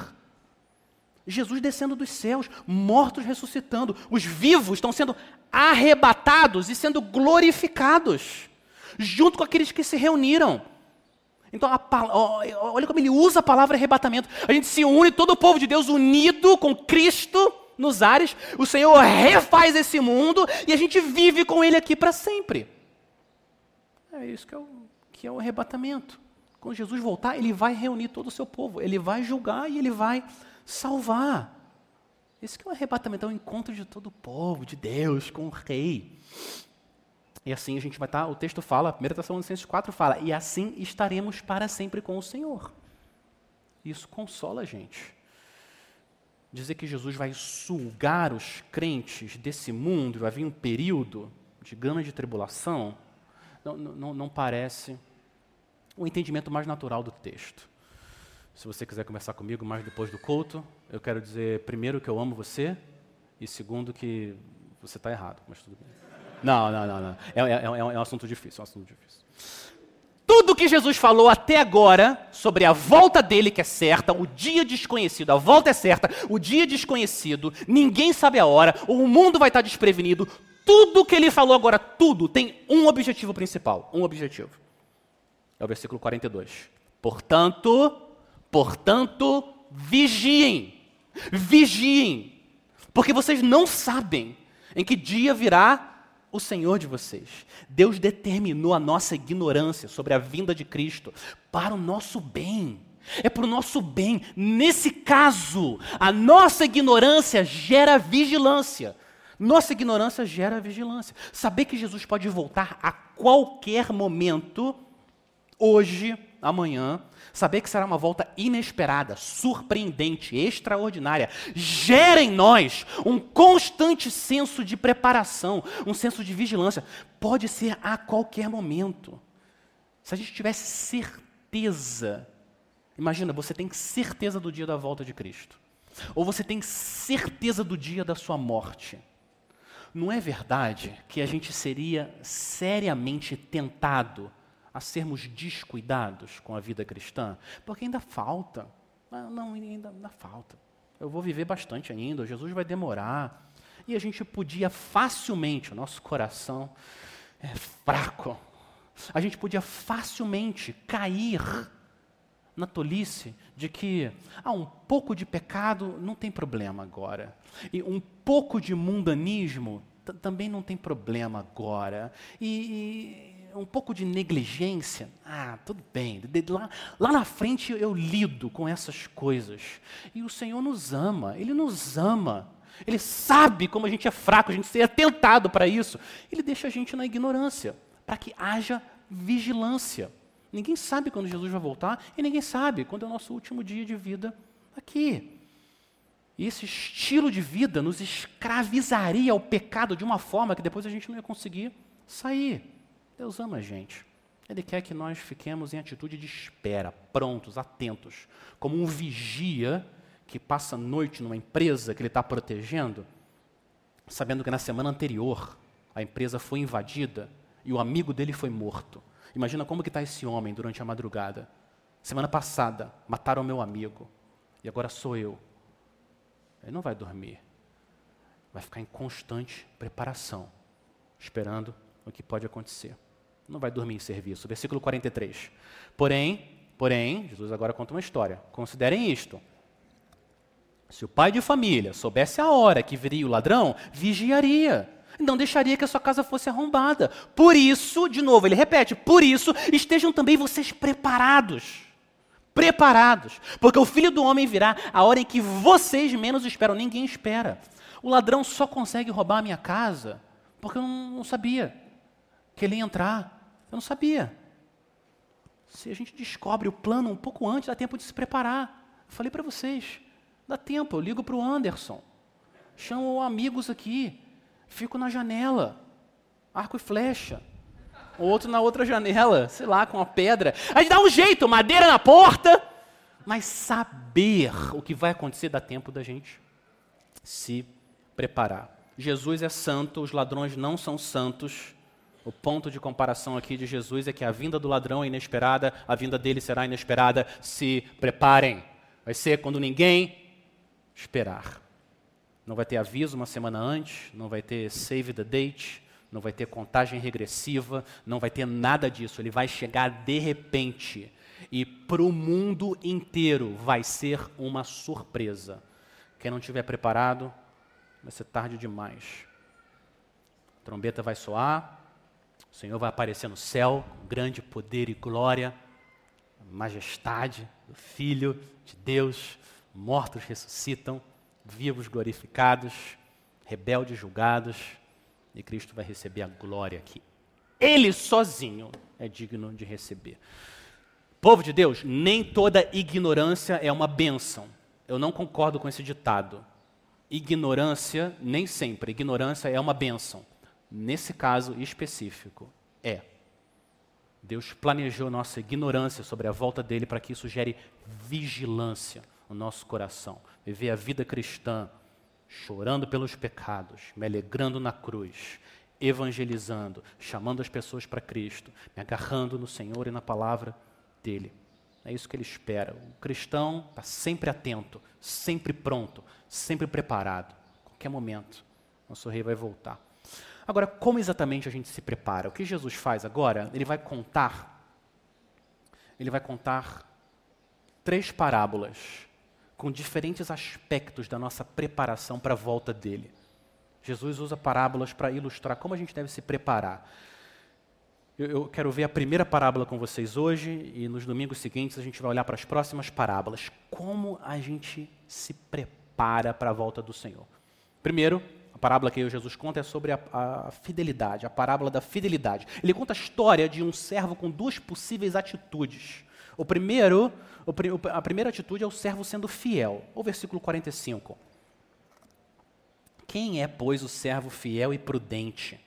Jesus descendo dos céus, mortos ressuscitando, os vivos estão sendo arrebatados e sendo glorificados, junto com aqueles que se reuniram. Então, olha como ele usa a palavra arrebatamento. A gente se une, todo o povo de Deus unido com Cristo nos ares. O Senhor refaz esse mundo e a gente vive com Ele aqui para sempre. É isso que é, o, que é o arrebatamento. Quando Jesus voltar, Ele vai reunir todo o seu povo. Ele vai julgar e Ele vai salvar. Esse que é o arrebatamento, é o encontro de todo o povo, de Deus com o Rei. E assim a gente vai estar, tá, o texto fala, 1 Tessalonicenses 4 fala, e assim estaremos para sempre com o Senhor. Isso consola a gente. Dizer que Jesus vai sugar os crentes desse mundo, vai vir um período de gama de tribulação, não, não, não parece o entendimento mais natural do texto. Se você quiser conversar comigo mais depois do culto, eu quero dizer, primeiro, que eu amo você, e segundo, que você está errado, mas tudo bem. Não, não, não. não. É, é, é, é, um assunto difícil, é um assunto difícil. Tudo que Jesus falou até agora sobre a volta dele, que é certa, o dia desconhecido, a volta é certa, o dia desconhecido, ninguém sabe a hora, o mundo vai estar desprevenido. Tudo que ele falou agora, tudo, tem um objetivo principal. Um objetivo. É o versículo 42. Portanto, portanto, vigiem. Vigiem. Porque vocês não sabem em que dia virá o Senhor de vocês. Deus determinou a nossa ignorância sobre a vinda de Cristo para o nosso bem. É para o nosso bem. Nesse caso, a nossa ignorância gera vigilância. Nossa ignorância gera vigilância. Saber que Jesus pode voltar a qualquer momento, hoje, amanhã, saber que será uma volta inesperada, surpreendente, extraordinária, gera em nós um constante senso de preparação, um senso de vigilância. Pode ser a qualquer momento. Se a gente tivesse certeza, imagina, você tem certeza do dia da volta de Cristo, ou você tem certeza do dia da sua morte. Não é verdade que a gente seria seriamente tentado a sermos descuidados com a vida cristã? Porque ainda falta. Ah, não, ainda, ainda falta. Eu vou viver bastante ainda, Jesus vai demorar. E a gente podia facilmente, o nosso coração é fraco, a gente podia facilmente cair na tolice de que ah, um pouco de pecado não tem problema agora. E um pouco de mundanismo também não tem problema agora. E, um pouco de negligência, ah, tudo bem, lá, lá na frente eu lido com essas coisas. E o Senhor nos ama, Ele nos ama. Ele sabe como a gente é fraco, a gente seria tentado para isso. Ele deixa a gente na ignorância, para que haja vigilância. Ninguém sabe quando Jesus vai voltar e ninguém sabe quando é o nosso último dia de vida aqui. E esse estilo de vida nos escravizaria ao pecado de uma forma que depois a gente não ia conseguir sair. Deus ama a gente. Ele quer que nós fiquemos em atitude de espera, prontos, atentos, como um vigia que passa a noite numa empresa que ele está protegendo, sabendo que na semana anterior a empresa foi invadida e o amigo dele foi morto. Imagina como que está esse homem durante a madrugada. Semana passada mataram meu amigo e agora sou eu. Ele não vai dormir. Vai ficar em constante preparação, esperando o que pode acontecer. Não vai dormir em serviço. Versículo 43. Porém, porém, Jesus agora conta uma história. Considerem isto. Se o pai de família soubesse a hora que viria o ladrão, vigiaria. Não deixaria que a sua casa fosse arrombada. Por isso, de novo, ele repete: por isso, estejam também vocês preparados. Preparados. Porque o filho do homem virá a hora em que vocês menos esperam. Ninguém espera. O ladrão só consegue roubar a minha casa porque eu não, sabia que ele ia entrar. Eu não sabia. Se a gente descobre o plano um pouco antes, dá tempo de se preparar. Eu falei para vocês. Dá tempo, eu ligo para o Anderson. Chamo amigos aqui. Fico na janela. Arco e flecha. O outro na outra janela, sei lá, com uma pedra. A gente dá um jeito, madeira na porta. Mas saber o que vai acontecer dá tempo da gente se preparar. Jesus é santo, os ladrões não são santos. O ponto de comparação aqui de Jesus é que a vinda do ladrão é inesperada, a vinda dele será inesperada. Se preparem. Vai ser quando ninguém esperar. Não vai ter aviso uma semana antes, não vai ter save the date, não vai ter contagem regressiva, não vai ter nada disso. Ele vai chegar de repente. E para o mundo inteiro vai ser uma surpresa. Quem não estiver preparado, vai ser tarde demais. A trombeta vai soar, o Senhor vai aparecer no céu, com grande poder e glória, majestade do Filho de Deus mortos ressuscitam, vivos glorificados, rebeldes julgados, e Cristo vai receber a glória que Ele sozinho é digno de receber. Povo de Deus, nem toda ignorância é uma bênção. Eu não concordo com esse ditado. Ignorância, nem sempre, ignorância é uma bênção. Nesse caso específico, é. Deus planejou nossa ignorância sobre a volta dele para que isso gere vigilância o nosso coração, viver a vida cristã, chorando pelos pecados, me alegrando na cruz, evangelizando, chamando as pessoas para Cristo, me agarrando no Senhor e na palavra dele. É isso que ele espera. O cristão está sempre atento, sempre pronto, sempre preparado. Qualquer momento, nosso rei vai voltar. Agora, como exatamente a gente se prepara? O que Jesus faz agora? Ele vai contar. Ele vai contar três parábolas com diferentes aspectos da nossa preparação para a volta dele. Jesus usa parábolas para ilustrar como a gente deve se preparar. Eu, quero ver a primeira parábola com vocês hoje e nos domingos seguintes a gente vai olhar para as próximas parábolas. Como a gente se prepara para a volta do Senhor. Primeiro, a parábola que Jesus conta é sobre a, a, fidelidade, a parábola da fidelidade. Ele conta a história de um servo com duas possíveis atitudes. O primeiro, a primeira atitude é o servo sendo fiel. O versículo 45. Quem é, pois, o servo fiel e prudente,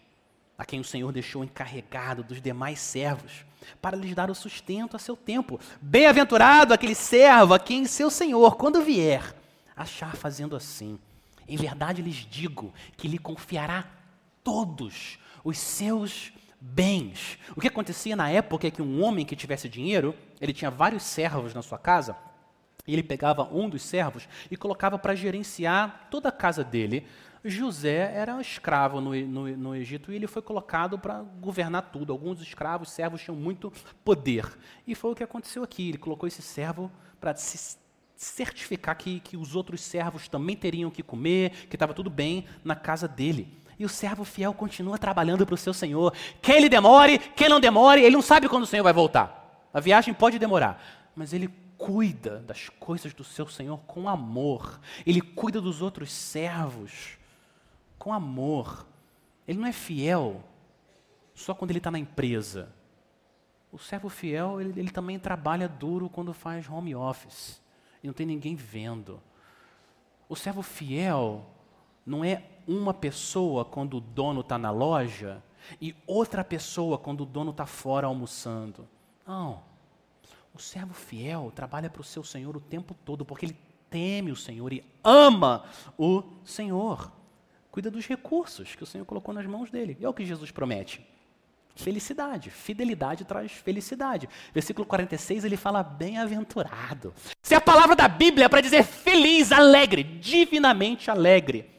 a quem o Senhor deixou encarregado dos demais servos, para lhes dar o sustento a seu tempo? Bem-aventurado aquele servo a quem seu Senhor, quando vier, achar fazendo assim. Em verdade lhes digo que lhe confiará todos os seus bens. O que acontecia na época é que um homem que tivesse dinheiro, ele tinha vários servos na sua casa, e ele pegava um dos servos e colocava para gerenciar toda a casa dele. José era um escravo no, no, no Egito e ele foi colocado para governar tudo. Alguns escravos, servos, tinham muito poder. E foi o que aconteceu aqui. Ele colocou esse servo para certificar que, que os outros servos também teriam que comer, que estava tudo bem na casa dele. E o servo fiel continua trabalhando para o seu Senhor. Quer ele demore, quer não demore, ele não sabe quando o Senhor vai voltar. A viagem pode demorar, mas ele cuida das coisas do seu Senhor com amor. Ele cuida dos outros servos com amor. Ele não é fiel só quando ele está na empresa. O servo fiel, ele, ele, também trabalha duro quando faz home office. E não tem ninguém vendo. O servo fiel não é uma pessoa quando o dono está na loja e outra pessoa quando o dono está fora almoçando. Não. O servo fiel trabalha para o seu Senhor o tempo todo, porque ele teme o Senhor e ama o Senhor. Cuida dos recursos que o Senhor colocou nas mãos dele. E é o que Jesus promete. Felicidade, fidelidade traz felicidade. Versículo 46 ele fala bem-aventurado. Se a palavra da Bíblia é para dizer feliz, alegre, divinamente alegre,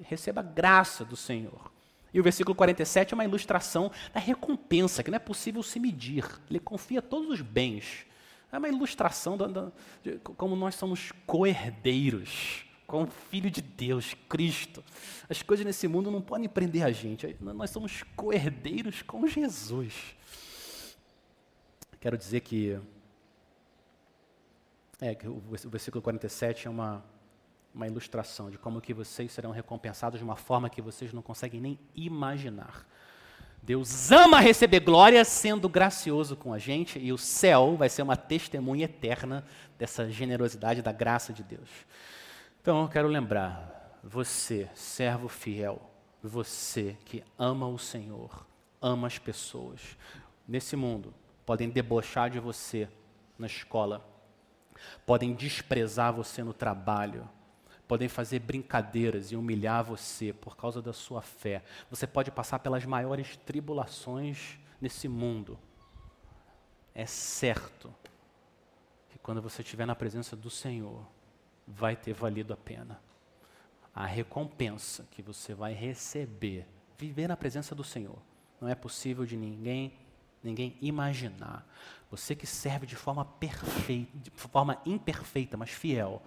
receba graça do Senhor. E o versículo 47 é uma ilustração da recompensa, que não é possível se medir. Ele confia todos os bens é uma ilustração de como nós somos coerdeiros com o Filho de Deus, Cristo. As coisas nesse mundo não podem prender a gente. Nós somos coerdeiros com Jesus. Quero dizer que, é, que o versículo 47 é uma, uma ilustração de como que vocês serão recompensados de uma forma que vocês não conseguem nem imaginar. Deus ama receber glória sendo gracioso com a gente e o céu vai ser uma testemunha eterna dessa generosidade da graça de Deus. Então eu quero lembrar, você, servo fiel, você que ama o Senhor, ama as pessoas, nesse mundo, podem debochar de você na escola, podem desprezar você no trabalho, podem fazer brincadeiras e humilhar você por causa da sua fé. Você pode passar pelas maiores tribulações nesse mundo. É certo que quando você estiver na presença do Senhor, vai ter valido a pena. A recompensa que você vai receber, viver na presença do Senhor, não é possível de ninguém ninguém imaginar. Você que serve de forma perfeita, de forma imperfeita, mas fiel,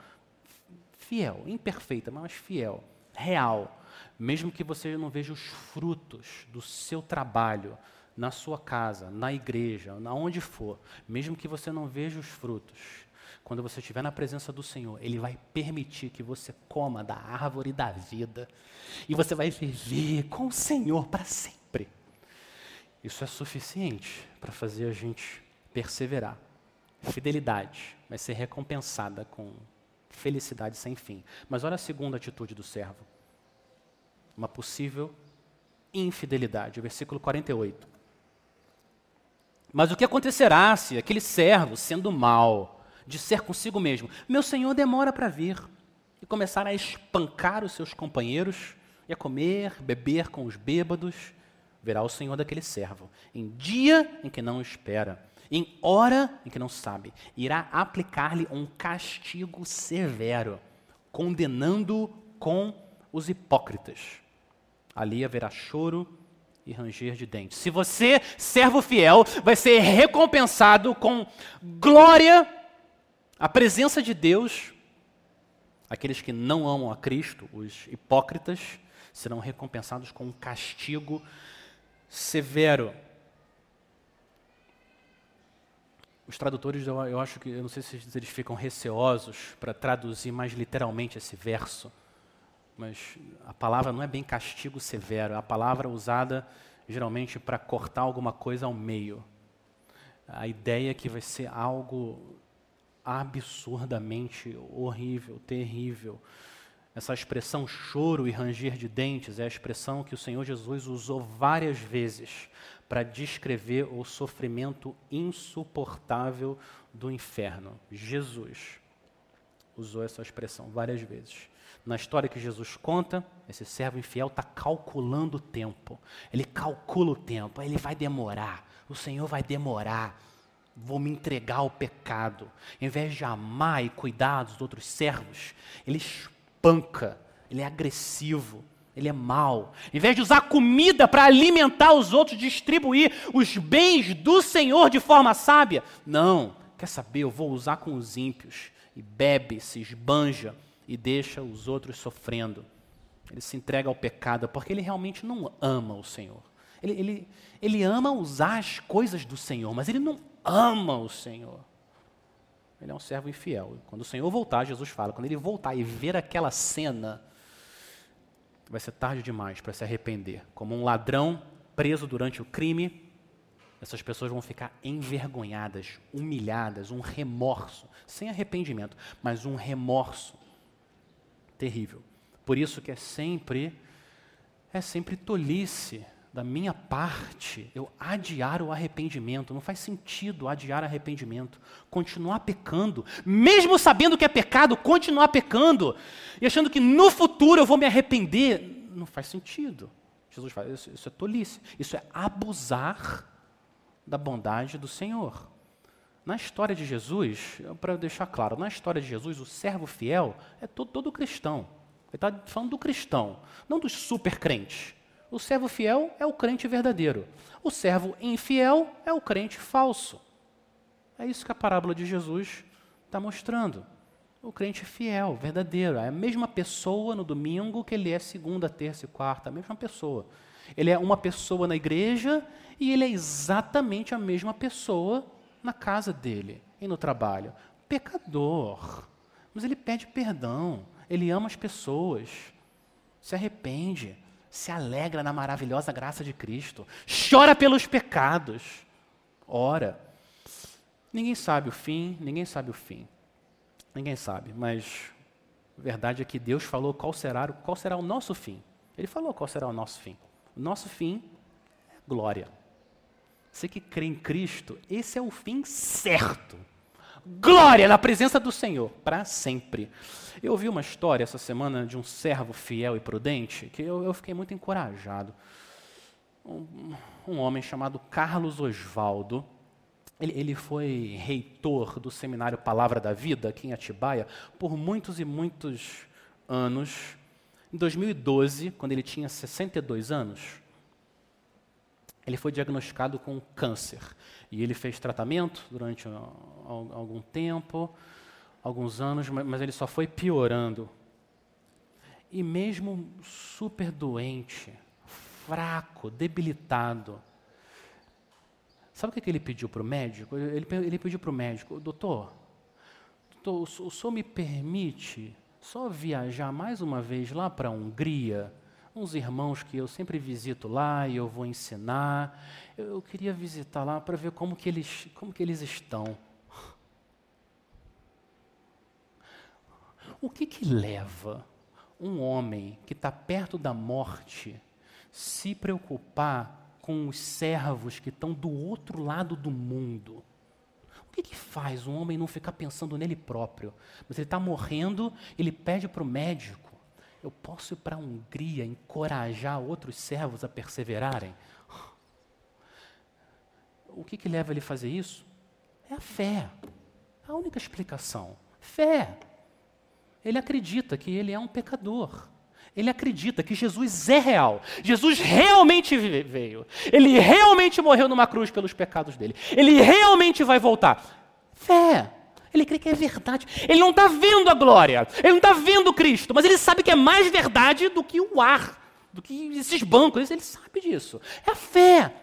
fiel, imperfeita, mas fiel, real. Mesmo que você não veja os frutos do seu trabalho na sua casa, na igreja, aonde for, mesmo que você não veja os frutos, quando você estiver na presença do Senhor, Ele vai permitir que você coma da árvore da vida e você vai viver com o Senhor para sempre. Isso é suficiente para fazer a gente perseverar. Fidelidade vai ser recompensada com felicidade sem fim. Mas olha a segunda atitude do servo. Uma possível infidelidade. Versículo 48. Mas o que acontecerá se aquele servo, sendo mau, disser consigo mesmo: Meu senhor demora para vir, e começar a espancar os seus companheiros, e a comer, beber com os bêbados? Verá o senhor daquele servo, em dia em que não espera em hora em que não sabe, irá aplicar-lhe um castigo severo, condenando-o com os hipócritas. Ali haverá choro e ranger de dentes. Se você, servo fiel, vai ser recompensado com glória, a presença de Deus, aqueles que não amam a Cristo, os hipócritas, serão recompensados com um castigo severo. Os tradutores, eu, acho que, eu não sei se eles ficam receosos para traduzir mais literalmente esse verso, mas a palavra não é bem castigo severo, é a palavra usada geralmente para cortar alguma coisa ao meio. A ideia é que vai ser algo absurdamente horrível, terrível. Essa expressão choro e ranger de dentes é a expressão que o Senhor Jesus usou várias vezes para descrever o sofrimento insuportável do inferno. Jesus usou essa expressão várias vezes. Na história que Jesus conta, esse servo infiel está calculando o tempo. Ele calcula o tempo, ele vai demorar, o Senhor vai demorar. Vou me entregar ao pecado. Em vez de amar e cuidar dos outros servos, ele espanca, ele é agressivo, ele é mau. Em vez de usar comida para alimentar os outros, distribuir os bens do Senhor de forma sábia. Não, quer saber? Eu vou usar com os ímpios. E bebe, se esbanja e deixa os outros sofrendo. Ele se entrega ao pecado porque ele realmente não ama o Senhor. Ele, ele, ele ama usar as coisas do Senhor, mas ele não ama o Senhor. Ele é um servo infiel. Quando o Senhor voltar, Jesus fala, quando ele voltar e ver aquela cena, vai ser tarde demais para se arrepender. Como um ladrão preso durante o crime, essas pessoas vão ficar envergonhadas, humilhadas, um remorso, sem arrependimento, mas um remorso terrível. Por isso que é sempre é sempre tolice da minha parte eu adiar o arrependimento. Não faz sentido adiar arrependimento. Continuar pecando, mesmo sabendo que é pecado, continuar pecando e achando que no futuro eu vou me arrepender. Não faz sentido. Jesus fala, isso, isso é tolice. Isso é abusar da bondade do Senhor. Na história de Jesus, para deixar claro, na história de Jesus, o servo fiel é todo, todo cristão. Ele está falando do cristão, não dos super crentes. O servo fiel é o crente verdadeiro. O servo infiel é o crente falso. É isso que a parábola de Jesus está mostrando. O crente fiel, verdadeiro. É a mesma pessoa no domingo que ele é segunda, terça e quarta. A mesma pessoa. Ele é uma pessoa na igreja e ele é exatamente a mesma pessoa na casa dele e no trabalho. Pecador. Mas ele pede perdão. Ele ama as pessoas. Se arrepende se alegra na maravilhosa graça de Cristo, chora pelos pecados, ora. Ninguém sabe o fim, ninguém sabe o fim. Ninguém sabe, mas a verdade é que Deus falou qual será, qual será o nosso fim. Ele falou qual será o nosso fim. O nosso fim é glória. Você que crê em Cristo, esse é o fim certo. Glória na presença do Senhor, para sempre. Eu ouvi uma história essa semana de um servo fiel e prudente que eu, eu fiquei muito encorajado. Um, um, homem chamado Carlos Osvaldo. Ele, ele foi reitor do seminário Palavra da Vida, aqui em Atibaia, por muitos e muitos anos. Em 2012, quando ele tinha 62 anos, ele foi diagnosticado com câncer. E ele fez tratamento durante algum tempo, alguns anos, mas ele só foi piorando. E mesmo super doente, fraco, debilitado, sabe o que ele pediu para o médico? Ele, pediu para o médico, doutor, doutor, o senhor me permite só viajar mais uma vez lá para a Hungria? Uns irmãos que eu sempre visito lá e eu vou ensinar. Eu, eu queria visitar lá para ver como que eles, como que eles estão. O que, que leva um homem que está perto da morte se preocupar com os servos que estão do outro lado do mundo? O que, que faz um homem não ficar pensando nele próprio? Mas ele está morrendo, ele pede para o médico: eu posso ir para a Hungria encorajar outros servos a perseverarem? O que, que leva ele a fazer isso? É a fé. A única explicação. Fé. Ele acredita que ele é um pecador. Ele acredita que Jesus é real. Jesus realmente veio. Ele realmente morreu numa cruz pelos pecados dele. Ele realmente vai voltar. Fé. Ele crê que é verdade. Ele não está vendo a glória. Ele não está vendo Cristo. Mas ele sabe que é mais verdade do que o ar, do que esses bancos. Ele sabe disso. É a fé.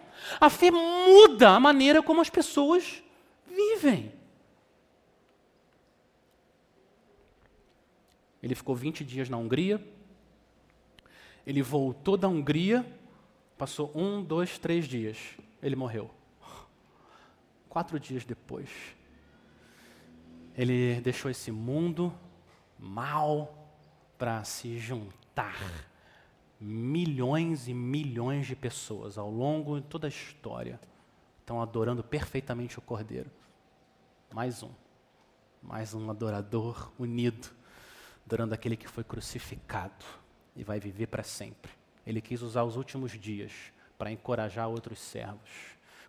A fé muda a maneira como as pessoas vivem. Ele ficou 20 dias na Hungria. Ele voltou da Hungria, passou um, dois, três dias. Ele morreu. Quatro dias depois, ele deixou esse mundo mal para se juntar. Milhões e milhões de pessoas ao longo de toda a história estão adorando perfeitamente o Cordeiro. Mais um. Mais um adorador unido adorando aquele que foi crucificado e vai viver para sempre. Ele quis usar os últimos dias para encorajar outros servos,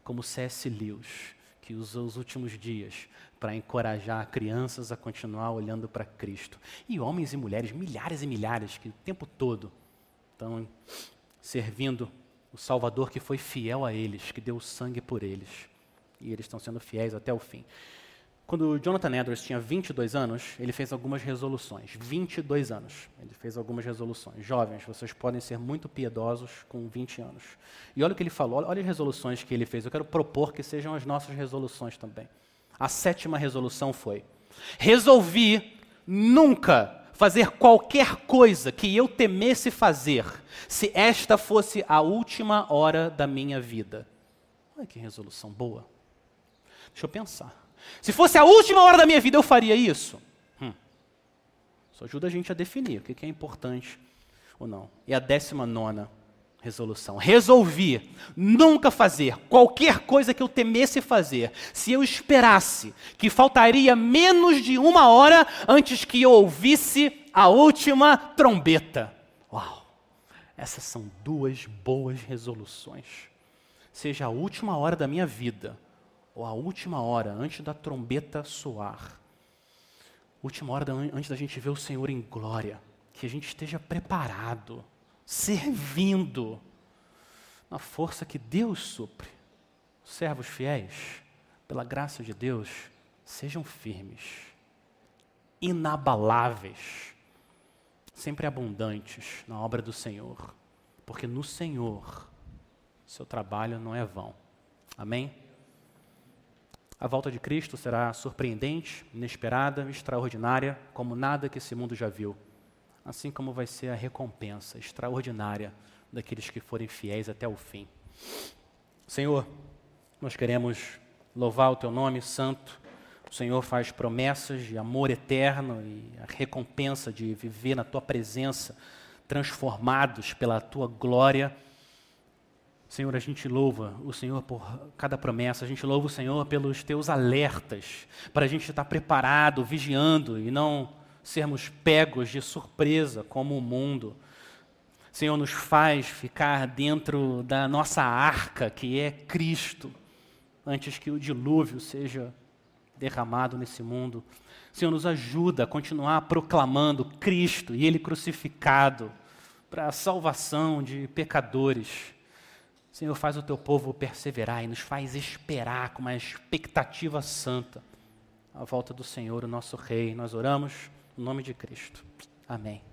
como C.S. Lewis, que usou os últimos dias para encorajar crianças a continuar olhando para Cristo. E homens e mulheres, milhares e milhares, que o tempo todo estão servindo o Salvador que foi fiel a eles, que deu o sangue por eles. E eles estão sendo fiéis até o fim. Quando Jonathan Edwards tinha 22 anos, ele fez algumas resoluções. 22 anos. Ele fez algumas resoluções. Jovens, vocês podem ser muito piedosos com 20 anos. E olha o que ele falou, olha as resoluções que ele fez. Eu quero propor que sejam as nossas resoluções também. A sétima resolução foi: Resolvi nunca fazer qualquer coisa que eu temesse fazer, se esta fosse a última hora da minha vida. Olha que resolução boa. Deixa eu pensar. Se fosse a última hora da minha vida, eu faria isso? Hum. Isso ajuda a gente a definir o que é importante ou não. E a décima nona resolução. Resolvi nunca fazer qualquer coisa que eu temesse fazer, se eu esperasse que faltaria menos de uma hora antes que eu ouvisse a última trombeta. Uau! Essas são duas boas resoluções. Seja a última hora da minha vida, ou a última hora antes da trombeta soar. Última hora antes da gente ver o Senhor em glória. Que a gente esteja preparado servindo na força que Deus supre. Servos fiéis, pela graça de Deus, sejam firmes, inabaláveis, sempre abundantes na obra do Senhor, porque no Senhor seu trabalho não é vão. Amém? A volta de Cristo será surpreendente, inesperada, extraordinária, como nada que esse mundo já viu assim como vai ser a recompensa extraordinária daqueles que forem fiéis até o fim. Senhor, nós queremos louvar o teu nome santo. O Senhor faz promessas de amor eterno e a recompensa de viver na tua presença, transformados pela tua glória. Senhor, a gente louva o Senhor por cada promessa, a gente louva o Senhor pelos teus alertas, para a gente estar preparado, vigiando e não sermos pegos de surpresa como o mundo. Senhor, nos faz ficar dentro da nossa arca, que é Cristo, antes que o dilúvio seja derramado nesse mundo. Senhor, nos ajuda a continuar proclamando Cristo e Ele crucificado para a salvação de pecadores. Senhor, faz o teu povo perseverar e nos faz esperar com uma expectativa santa a volta do Senhor, o nosso Rei. Nós oramos no nome de Cristo. Amém.